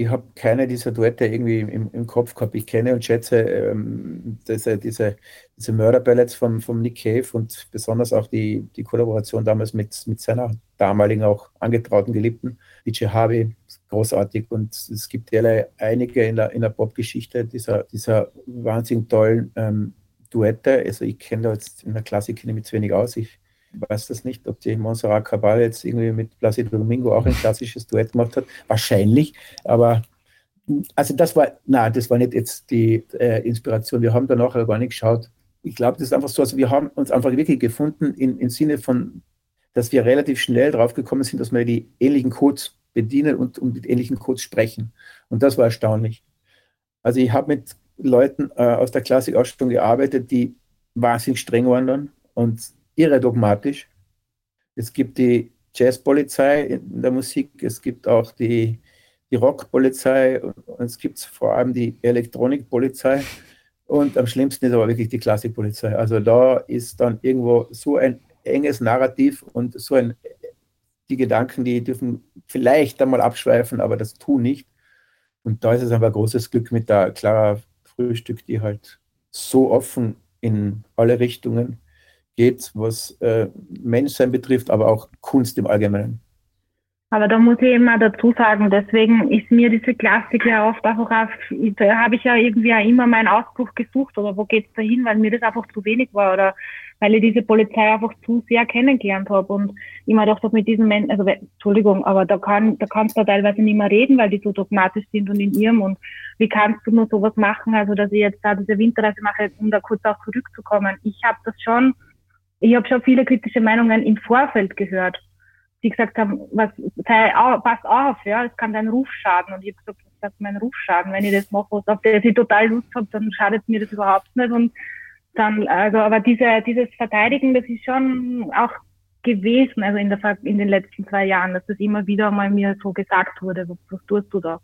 ich habe keine dieser Duette irgendwie im, im, Kopf gehabt. Ich kenne und schätze ähm, diese, diese, diese Murder-Ballads von, von Nick Cave und besonders auch die, die Kollaboration damals mit, mit seiner damaligen auch angetrauten Geliebten, DJ Harvey, großartig. Und es gibt einige in der, in der Pop-Geschichte dieser, dieser wahnsinnig tollen ähm, Duette. Also ich kenne da jetzt in der Klassik kenne ich zu wenig aus. Ich weiß das nicht, ob die Montserrat Cabal jetzt irgendwie mit Placido Domingo auch ein klassisches Duett gemacht hat. Wahrscheinlich, aber also das war, na, das war nicht jetzt die äh, Inspiration. Wir haben da nachher gar nicht geschaut. Ich glaube, das ist einfach so, also wir haben uns einfach wirklich gefunden im in, in Sinne von, dass wir relativ schnell drauf gekommen sind, dass wir die ähnlichen Codes bedienen und, und mit ähnlichen Codes sprechen. Und das war erstaunlich. Also ich habe mit Leuten äh, aus der Klassik auch schon gearbeitet, die wahnsinnig streng waren dann und irre dogmatisch. Es gibt die Jazzpolizei in der Musik, es gibt auch die, die Rockpolizei und es gibt vor allem die Elektronikpolizei. Und am schlimmsten ist aber wirklich die Klassikpolizei. Also da ist dann irgendwo so ein enges Narrativ und so ein, die Gedanken, die dürfen vielleicht einmal abschweifen, aber das tun nicht. Und da ist es ein großes Glück mit der Clara Frühstück, die halt so offen in alle Richtungen geht, was äh, Menschsein betrifft, aber auch Kunst im Allgemeinen. Aber da muss ich immer dazu sagen, deswegen ist mir diese Klassik ja oft auf, da habe ich ja irgendwie auch immer meinen Ausbruch gesucht oder wo geht's da hin, weil mir das einfach zu wenig war oder weil ich diese Polizei einfach zu sehr kennengelernt habe und immer habe mit diesen Menschen, also Entschuldigung, aber da kann, da kannst du teilweise nicht mehr reden, weil die so dogmatisch sind und in ihrem und wie kannst du nur sowas machen, also dass ich jetzt da diese Winterreise mache, um da kurz auch zurückzukommen. Ich habe das schon ich habe schon viele kritische Meinungen im Vorfeld gehört, die gesagt haben, was, sei, pass auf, ja, es kann dein Ruf schaden. Und ich habe gesagt, was sagt mein Ruf schaden? Wenn ich das mache, was auf das ich total Lust habe, dann schadet mir das überhaupt nicht. Und dann, also, aber diese, dieses Verteidigen, das ist schon auch gewesen, also in, der, in den letzten zwei Jahren, dass das immer wieder mal mir so gesagt wurde, was, was tust du da?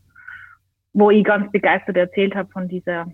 Wo ich ganz begeistert erzählt habe von dieser.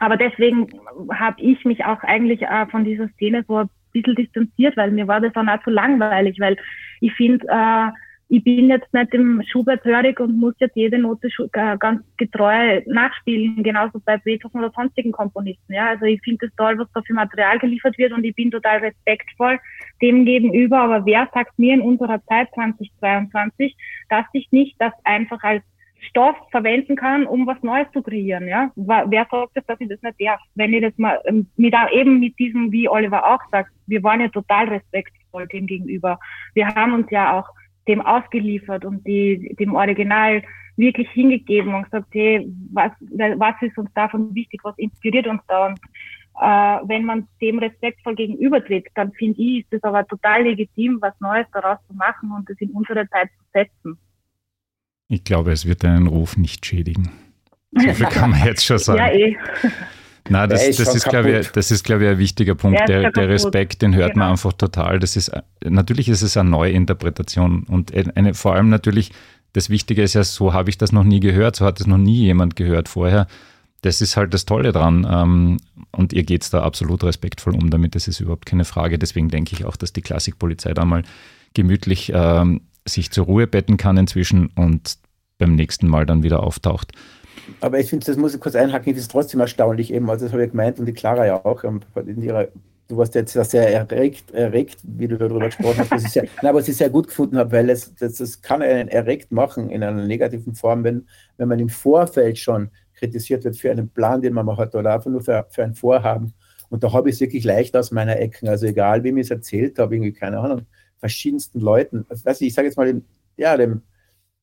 Aber deswegen habe ich mich auch eigentlich äh, von dieser Szene so bisschen distanziert, weil mir war das dann auch zu langweilig, weil ich finde, äh, ich bin jetzt nicht im Schubert hörig und muss jetzt jede Note ganz getreu nachspielen, genauso bei Beethoven oder sonstigen Komponisten. Ja, also ich finde es toll, was da für Material geliefert wird und ich bin total respektvoll dem gegenüber. Aber wer sagt mir in unserer Zeit 2022, dass ich nicht das einfach als Stoff verwenden kann, um was Neues zu kreieren. Ja? Wer sagt das, dass ich das nicht darf? Wenn ich das mal ähm, mit eben mit diesem, wie Oliver auch sagt, wir waren ja total respektvoll dem gegenüber. Wir haben uns ja auch dem ausgeliefert und die, dem Original wirklich hingegeben und gesagt, hey, was, was ist uns davon wichtig, was inspiriert uns da? Und äh, wenn man dem respektvoll gegenübertritt, dann finde ich, ist es aber total legitim, was Neues daraus zu machen und es in unsere Zeit zu setzen. Ich glaube, es wird deinen Ruf nicht schädigen. So viel kann man jetzt schon sagen. Ja, eh. Na, das, ist, das, ist, glaube ich, das ist, glaube ich, ein wichtiger Punkt. Der, der Respekt, den hört genau. man einfach total. Das ist, natürlich ist es eine Neuinterpretation und eine, vor allem natürlich, das Wichtige ist ja, so habe ich das noch nie gehört, so hat es noch nie jemand gehört vorher. Das ist halt das Tolle dran. Ähm, und ihr geht es da absolut respektvoll um damit, das ist überhaupt keine Frage. Deswegen denke ich auch, dass die Klassikpolizei da mal gemütlich ähm, sich zur Ruhe betten kann inzwischen und beim nächsten Mal dann wieder auftaucht. Aber ich finde, das muss ich kurz einhaken, das ist trotzdem erstaunlich eben, also das habe ich gemeint und die Clara ja auch ähm, in ihrer du warst jetzt sehr erregt, erregt, wie du darüber gesprochen hast, was ich sehr, nein, was ich sehr gut gefunden habe, weil es, das, das kann einen erregt machen in einer negativen Form, wenn, wenn man im Vorfeld schon kritisiert wird für einen Plan, den man macht oder einfach nur für, für ein Vorhaben. Und da habe ich es wirklich leicht aus meiner Ecken. Also egal, wem ich es erzählt habe, irgendwie, keine Ahnung, verschiedensten Leuten. Also, weiß ich, ich sage jetzt mal, dem, ja, dem,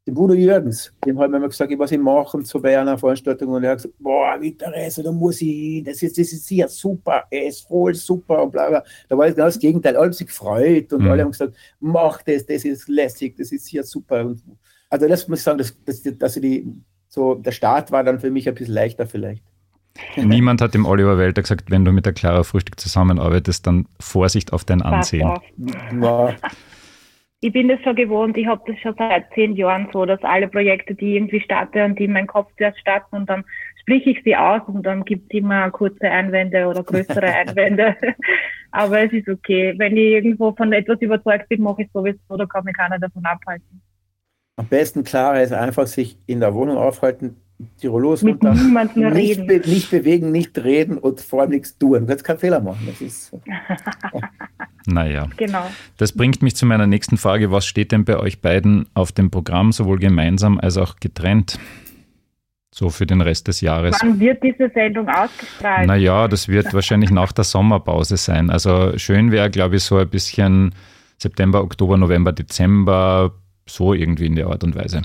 dem Bruder Jürgens, dem haben wir gesagt, was ich mache so bei einer Veranstaltung und er hat gesagt, boah, wie Therese, da muss ich, das ist, das ist ja super, er ist voll super und bla bla. Da war genau das Gegenteil, alle haben sich gefreut und mhm. alle haben gesagt, mach das, das ist lässig, das ist ja super. Und also das muss ich sagen, dass, dass, dass die, so, der Start war dann für mich ein bisschen leichter vielleicht. Niemand hat dem Oliver Welter gesagt, wenn du mit der Clara Frühstück zusammenarbeitest, dann Vorsicht auf dein Ansehen. Ich bin das schon gewohnt. Ich habe das schon seit zehn Jahren so, dass alle Projekte, die irgendwie starten und die in meinem Kopf zuerst starten und dann spreche ich sie aus und dann gibt es immer kurze Einwände oder größere Einwände. Aber es ist okay. Wenn ich irgendwo von etwas überzeugt bin, mache ich sowieso, da kann mich keiner davon abhalten. Am besten, Clara, ist einfach sich in der Wohnung aufhalten, Tirolos Mit runter, niemandem nicht, reden. Be nicht bewegen, nicht reden und vor allem nichts tun. Du kannst keinen Fehler machen. Das ist naja. Genau. Das bringt mich zu meiner nächsten Frage. Was steht denn bei euch beiden auf dem Programm, sowohl gemeinsam als auch getrennt? So für den Rest des Jahres. Wann wird diese Sendung ausgestrahlt? Naja, das wird wahrscheinlich nach der Sommerpause sein. Also schön wäre, glaube ich, so ein bisschen September, Oktober, November, Dezember, so irgendwie in der Art und Weise.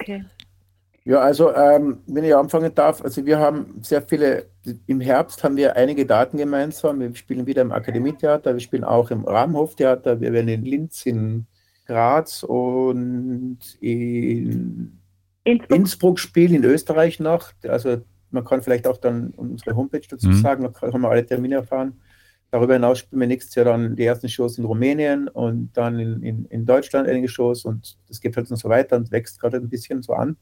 Okay. Ja, also ähm, wenn ich anfangen darf, also wir haben sehr viele, im Herbst haben wir einige Daten gemeinsam. Wir spielen wieder im Akademietheater, wir spielen auch im Rahmenhoftheater, wir werden in Linz, in Graz und in Innsbruck, Innsbruck spielen, in Österreich noch. Also man kann vielleicht auch dann unsere Homepage dazu mhm. sagen, da kann man alle Termine erfahren. Darüber hinaus spielen wir nächstes Jahr dann die ersten Shows in Rumänien und dann in, in, in Deutschland einige Shows und das geht halt noch so weiter und wächst gerade ein bisschen so an.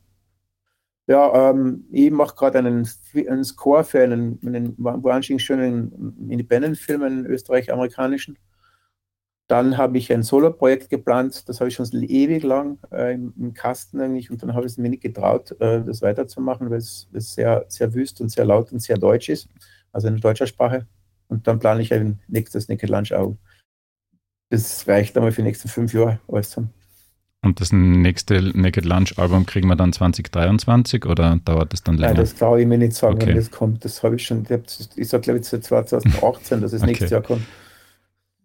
Ja, ähm, ich mache gerade einen, einen Score für einen, einen wahnsinnig schönen Independent-Film, einen österreich-amerikanischen. Dann habe ich ein Solo-Projekt geplant, das habe ich schon ewig lang äh, im, im, Kasten eigentlich und dann habe ich es mir nicht getraut, äh, das weiterzumachen, weil es, sehr, sehr wüst und sehr laut und sehr deutsch ist, also in deutscher Sprache. Und dann plane ich ein nächstes Naked Lunch Album. Das reicht einmal für die nächsten fünf Jahre alles zusammen. Und das nächste Naked Lunch Album kriegen wir dann 2023 oder dauert das dann länger? Nein, das traue ich mir nicht sagen, okay. wenn das kommt. Das habe ich schon, ich sage glaube ich seit 2018, dass es okay. nächstes Jahr kommt.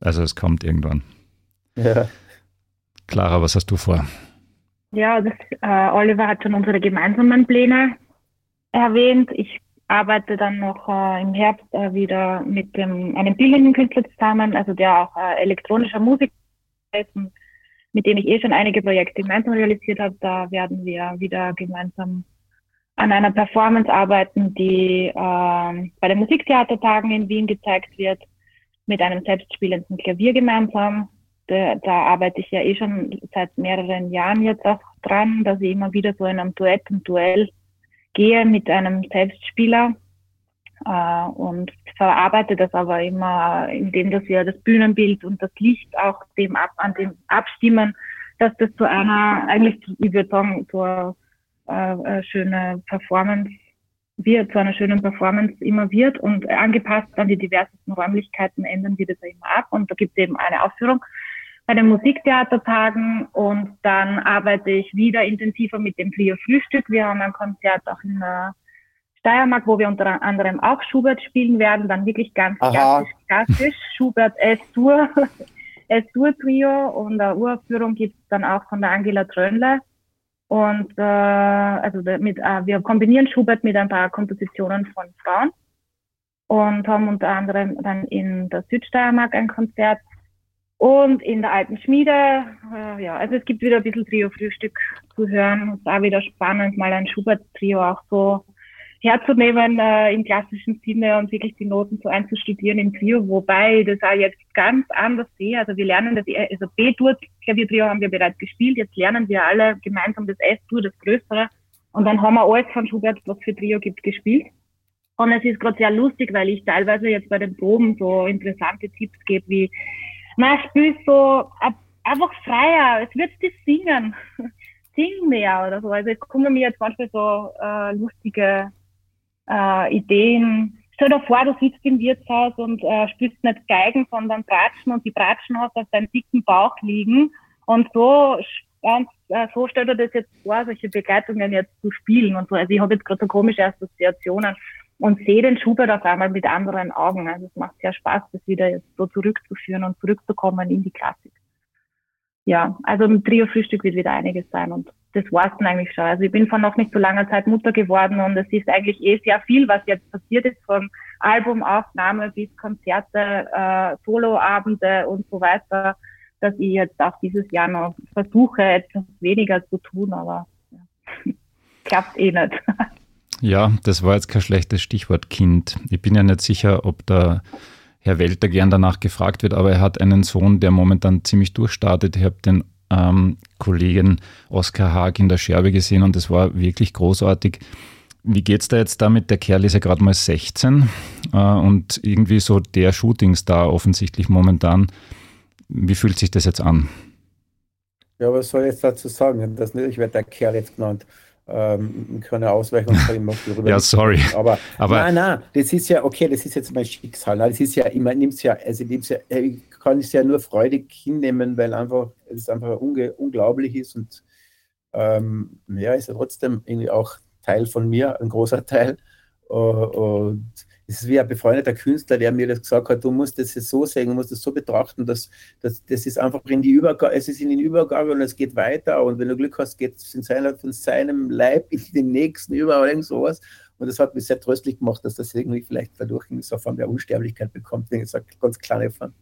Also es kommt irgendwann. Ja. Clara, was hast du vor? Ja, das, äh, Oliver hat schon unsere gemeinsamen Pläne erwähnt. Ich arbeite dann noch äh, im Herbst äh, wieder mit dem, einem bildenden Künstler zusammen, also der auch äh, elektronischer Musik ist, mit dem ich eh schon einige Projekte gemeinsam realisiert habe. Da werden wir wieder gemeinsam an einer Performance arbeiten, die äh, bei den Musiktheatertagen in Wien gezeigt wird, mit einem selbstspielenden Klavier gemeinsam. Da, da arbeite ich ja eh schon seit mehreren Jahren jetzt auch dran, dass ich immer wieder so in einem Duett und Duell gehe mit einem Selbstspieler äh, und verarbeite das aber immer, indem dass wir das Bühnenbild und das Licht auch dem ab, an dem abstimmen, dass das zu einer, eigentlich, ich würde sagen, zu einer äh, schöne Performance wird, zu einer schönen Performance immer wird und angepasst an die diversesten Räumlichkeiten ändern wir das immer ab und da gibt es eben eine Aufführung bei den Musiktheatertagen und dann arbeite ich wieder intensiver mit dem Trio Frühstück. Wir haben ein Konzert auch in der Steiermark, wo wir unter anderem auch Schubert spielen werden, dann wirklich ganz Aha. klassisch, klassisch Schubert S-Dur, S-Dur-Trio und eine Uraufführung gibt es dann auch von der Angela Trönle. Und äh, also mit, äh, wir kombinieren Schubert mit ein paar Kompositionen von Frauen und haben unter anderem dann in der Südsteiermark ein Konzert und in der alten Schmiede, äh, ja, also es gibt wieder ein bisschen Trio-Frühstück zu hören. Es auch wieder spannend, mal ein Schubert-Trio auch so herzunehmen äh, im klassischen Sinne und wirklich die Noten so einzustudieren im Trio, wobei ich das auch jetzt ganz anders sehe. Also wir lernen das, also B-Dur, Klaviertrio haben wir bereits gespielt, jetzt lernen wir alle gemeinsam das S-Dur, das Größere. Und dann haben wir alles von Schubert, was für Trio gibt, gespielt. Und es ist gerade sehr lustig, weil ich teilweise jetzt bei den Proben so interessante Tipps gebe, wie man spielt so einfach freier, es wird das singen. Sing mehr oder so. Also es kommen mir jetzt manchmal so äh, lustige äh, Ideen. Stell dir vor, du sitzt im Wirtshaus und äh, spielst nicht Geigen, sondern Bratschen und die Bratschen hast auf deinem dicken Bauch liegen. Und so, äh, so stell dir das jetzt vor, solche Begleitungen jetzt zu spielen und so. Also ich habe jetzt gerade so komische Assoziationen und sehe den Schubert auf einmal mit anderen Augen. Also es macht sehr Spaß, das wieder jetzt so zurückzuführen und zurückzukommen in die Klassik. Ja, also im Trio-Frühstück wird wieder einiges sein und das war's dann eigentlich schon. Also ich bin vor noch nicht so langer Zeit Mutter geworden und es ist eigentlich eh sehr viel, was jetzt passiert ist, von Albumaufnahme bis Konzerte, äh, Soloabende und so weiter, dass ich jetzt auch dieses Jahr noch versuche, etwas weniger zu tun, aber ja, klappt eh nicht. Ja, das war jetzt kein schlechtes Stichwort Kind. Ich bin ja nicht sicher, ob der Herr Welter gern danach gefragt wird, aber er hat einen Sohn, der momentan ziemlich durchstartet. Ich habe den ähm, Kollegen Oskar Haag in der Scherbe gesehen und das war wirklich großartig. Wie geht's da jetzt damit? Der Kerl ist ja gerade mal 16 äh, und irgendwie so der Shootingstar offensichtlich momentan. Wie fühlt sich das jetzt an? Ja, was soll ich jetzt dazu sagen? Das, ich werde der Kerl jetzt genannt. Ähm, keine Ausweichung darüber. ja, sorry. Aber, aber nein, nein, das ist ja okay, das ist jetzt mein Schicksal. Das ist ja immer, nimm's ja, also nimm's ja, ich kann es ja nur freudig hinnehmen, weil einfach es einfach unglaublich ist und ähm, ja, ist ja trotzdem irgendwie auch Teil von mir, ein großer Teil. Und es ist wie ein befreundeter Künstler, der mir das gesagt hat, du musst das so sehen, du musst das so betrachten, dass, dass das ist einfach in die Übergabe, es ist in den Übergabe und es geht weiter und wenn du Glück hast, geht es von seinem Leib in den nächsten über oder irgend sowas. Und das hat mich sehr tröstlich gemacht, dass das irgendwie vielleicht dadurch so Form der Unsterblichkeit bekommt, wenn ich sage, ganz kleine Form.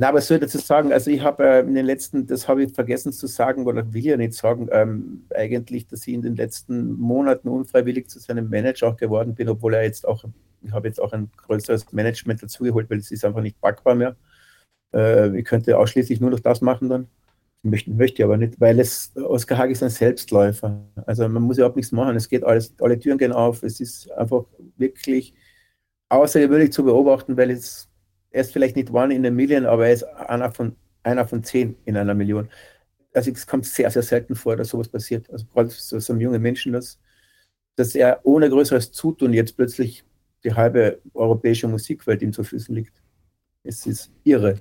Na, aber soll ich dazu sagen, also ich habe äh, in den letzten, das habe ich vergessen zu sagen oder will ja nicht sagen, ähm, eigentlich, dass ich in den letzten Monaten unfreiwillig zu seinem Manager auch geworden bin, obwohl er jetzt auch ich habe jetzt auch ein größeres Management dazugeholt, weil es ist einfach nicht packbar mehr. Äh, ich könnte ausschließlich nur noch das machen dann. Ich möchte, möchte aber nicht, weil es Oskar Hag ist ein Selbstläufer. Also man muss überhaupt nichts machen. Es geht alles, alle Türen gehen auf. Es ist einfach wirklich außergewöhnlich zu beobachten, weil es er ist vielleicht nicht one in a million, aber er ist einer von, einer von zehn in einer Million. Also es kommt sehr, sehr selten vor, dass sowas passiert. Also gerade so, so einem jungen Menschen, dass, dass er ohne größeres Zutun jetzt plötzlich die halbe europäische Musikwelt ihm zu Füßen liegt. Es ist irre.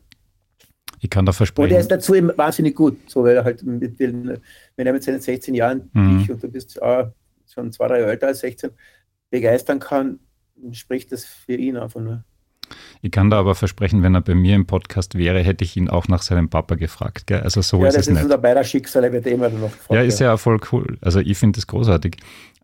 Ich kann da versprechen. Und er ist dazu eben wahnsinnig gut. So, weil er halt mit, wenn er mit seinen 16 Jahren mhm. dich und du bist ah, schon zwei, drei Jahre älter als 16 begeistern kann, spricht das für ihn einfach nur. Ich kann da aber versprechen, wenn er bei mir im Podcast wäre, hätte ich ihn auch nach seinem Papa gefragt. Gell? Also so ja, ist es nicht. das ist unser beider Schicksal, er wird immer noch gefragt. Ja, ist ja voll cool. Also ich finde das großartig.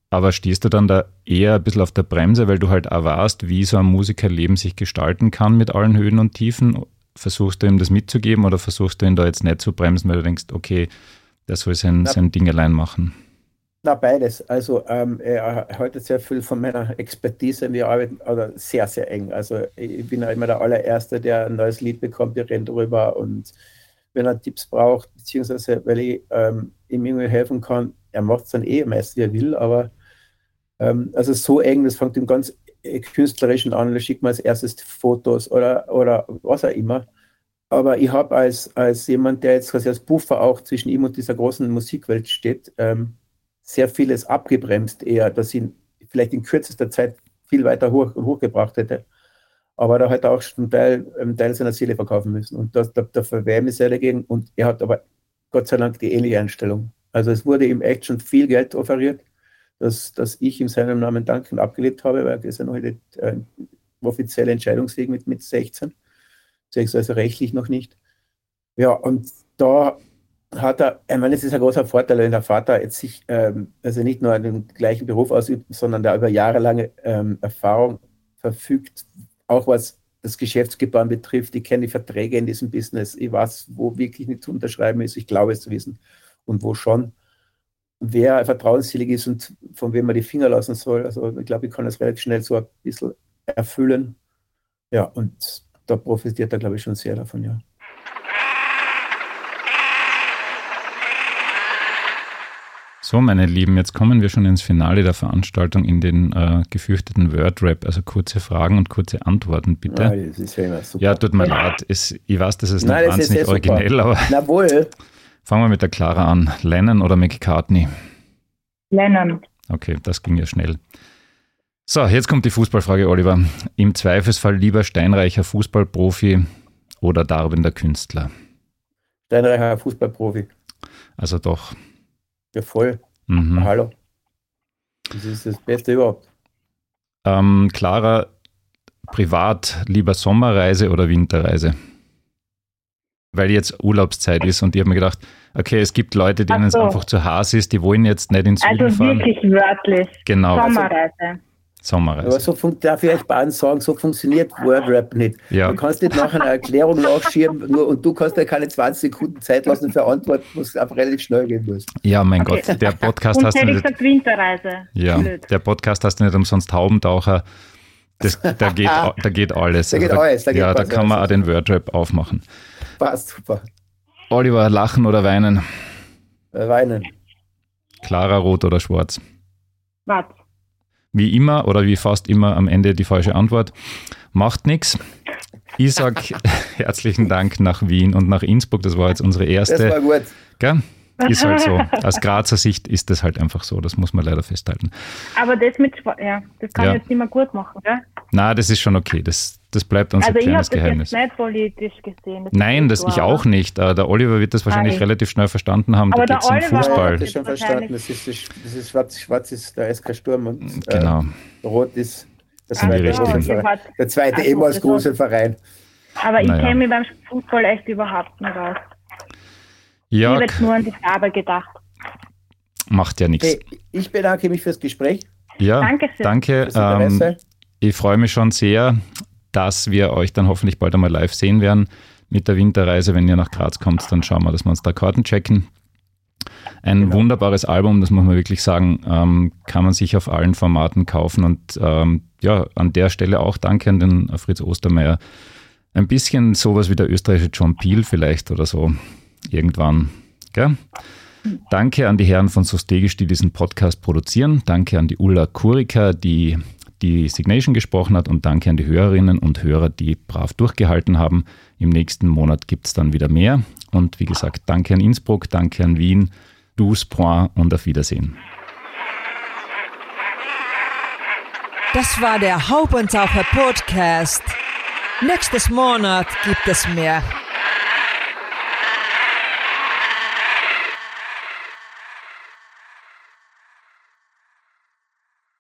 Aber stehst du dann da eher ein bisschen auf der Bremse, weil du halt auch weißt, wie so ein Musikerleben sich gestalten kann mit allen Höhen und Tiefen? Versuchst du ihm das mitzugeben oder versuchst du ihn da jetzt nicht zu bremsen, weil du denkst, okay, der soll sein, sein Ding allein machen? Na, beides. Also ähm, er haltet sehr viel von meiner Expertise. Wir arbeiten also sehr, sehr eng. Also ich bin ja immer der allererste, der ein neues Lied bekommt, wir reden drüber und wenn er Tipps braucht, beziehungsweise weil ich ähm, ihm irgendwie helfen kann, er macht es dann eh meist, wie er will, aber ähm, also so eng, das fängt im ganz künstlerischen an, da schickt man als erstes Fotos oder, oder was auch immer. Aber ich habe als, als jemand, der jetzt quasi als Buffer auch zwischen ihm und dieser großen Musikwelt steht, ähm, sehr vieles abgebremst eher, dass ihn vielleicht in kürzester Zeit viel weiter hoch, hochgebracht hätte. Aber da hat er auch schon Teil, einen ähm, Teil seiner Seele verkaufen müssen. Und das, da, da verwehre ich mich sehr dagegen. Und er hat aber Gott sei Dank die ähnliche Einstellung. Also es wurde ihm echt schon viel Geld offeriert dass, dass ich in seinem Namen dankend abgelebt habe, weil er ist ja noch eine äh, offizielle Entscheidungsweg mit, mit 16, beziehungsweise rechtlich noch nicht. Ja, und da hat er, ich meine, es ist ein großer Vorteil, wenn der Vater jetzt sich, ähm, also nicht nur den gleichen Beruf ausübt, sondern der über jahrelange ähm, Erfahrung verfügt, auch was das Geschäftsgebaren betrifft. Ich kenne die Verträge in diesem Business. Ich weiß, wo wirklich nicht zu unterschreiben ist. Ich glaube es zu wissen und wo schon wer vertrauenswürdig ist und von wem man die Finger lassen soll. Also ich glaube, ich kann das relativ schnell so ein bisschen erfüllen. Ja, und da profitiert er, glaube ich, schon sehr davon, ja. So, meine Lieben, jetzt kommen wir schon ins Finale der Veranstaltung in den äh, gefürchteten Word-Rap. Also kurze Fragen und kurze Antworten, bitte. Nein, das ist ja, immer super. ja tut mir leid. Es, ich weiß, das ist nicht Nein, wahnsinnig originell, aber. Na wohl. Fangen wir mit der Clara an. Lennon oder McCartney? Lennon. Okay, das ging ja schnell. So, jetzt kommt die Fußballfrage, Oliver. Im Zweifelsfall lieber steinreicher Fußballprofi oder darbender Künstler? Steinreicher Fußballprofi. Also doch. Ja, voll. Mhm. Hallo. Das ist das Beste überhaupt. Ähm, Clara, privat lieber Sommerreise oder Winterreise? weil jetzt Urlaubszeit ist und ich habe mir gedacht, okay, es gibt Leute, denen so. es einfach zu heiß ist, die wollen jetzt nicht ins Süden also fahren. Also wirklich wörtlich. Genau. Sommerreise. Sommerreise. Aber so fun- darf ich euch beiden sagen, so funktioniert Wordrap nicht. Ja. Du kannst nicht nach einer Erklärung nachschieben nur, und du kannst dir keine 20 Sekunden Zeit lassen für Antworten, was einfach relativ schnell gehen muss. Ja, mein Okay. Gott, der Podcast Und hast du nicht. Winterreise. Ja, Blöd. der Podcast hast du nicht umsonst Haubentaucher. Das, da, geht, da geht alles. Da geht Also alles, da geht ja, da kann man ja. auch den Wordrap aufmachen. Passt super. Oliver, lachen oder weinen? Äh, Weinen. Klarer, rot oder schwarz? Was? Wie immer oder wie fast immer am Ende die falsche Antwort. Macht nichts. Ich sag herzlichen Dank nach Wien und nach Innsbruck. Das war jetzt unsere Das war erste. gut. Gell? Ist halt so. Aus Grazer Sicht ist das halt einfach so. Das muss man leider festhalten. Aber das mit ja, das kann Ja. ich jetzt nicht mehr gut machen, gell? Na, das ist schon okay. Das, das bleibt unser Also ich habe kleines das Geheimnis. jetzt nicht politisch gesehen. Das Nein, das ich auch nicht. Äh, Der Oliver wird das wahrscheinlich Nein. relativ schnell verstanden haben. Aber da der geht es um Fußball. habe das schon verstanden. Das ist, das, das ist schwarz, schwarz ist der SK Sturm und äh, Genau. rot ist der In die zweite, Verein. der zweite Also, ehemals das große Verein. Aber ich Naja. kenne mich beim Fußball echt überhaupt nicht aus. Ich Ja, habe jetzt nur an die Farbe gedacht. macht ja nichts. Hey, ich bedanke mich fürs Gespräch. Ja, Dankeschön. danke. Fürs Ähm, Interesse. ich freue mich schon sehr, dass wir euch dann hoffentlich bald einmal live sehen werden mit der Winterreise. Wenn ihr nach Graz kommt, dann schauen wir, dass wir uns da Karten checken. Ein Genau. wunderbares Album, das muss man wirklich sagen, ähm, kann man sich auf allen Formaten kaufen. Und ähm, ja, an der Stelle auch danke an den Fritz Ostermeier. Ein bisschen sowas wie der österreichische John Peel vielleicht oder so irgendwann. Gell? Danke an die Herren von Sostegisch, die diesen Podcast produzieren. Danke an die Ulla Kurika, die die Signation gesprochen hat. Und danke an die Hörerinnen und Hörer, die brav durchgehalten haben. Im nächsten Monat gibt es dann wieder mehr. Und wie gesagt, danke an Innsbruck, danke an Wien, Douce Point und auf Wiedersehen. Das war der Haubentaucher Podcast. Nächstes Monat gibt es mehr.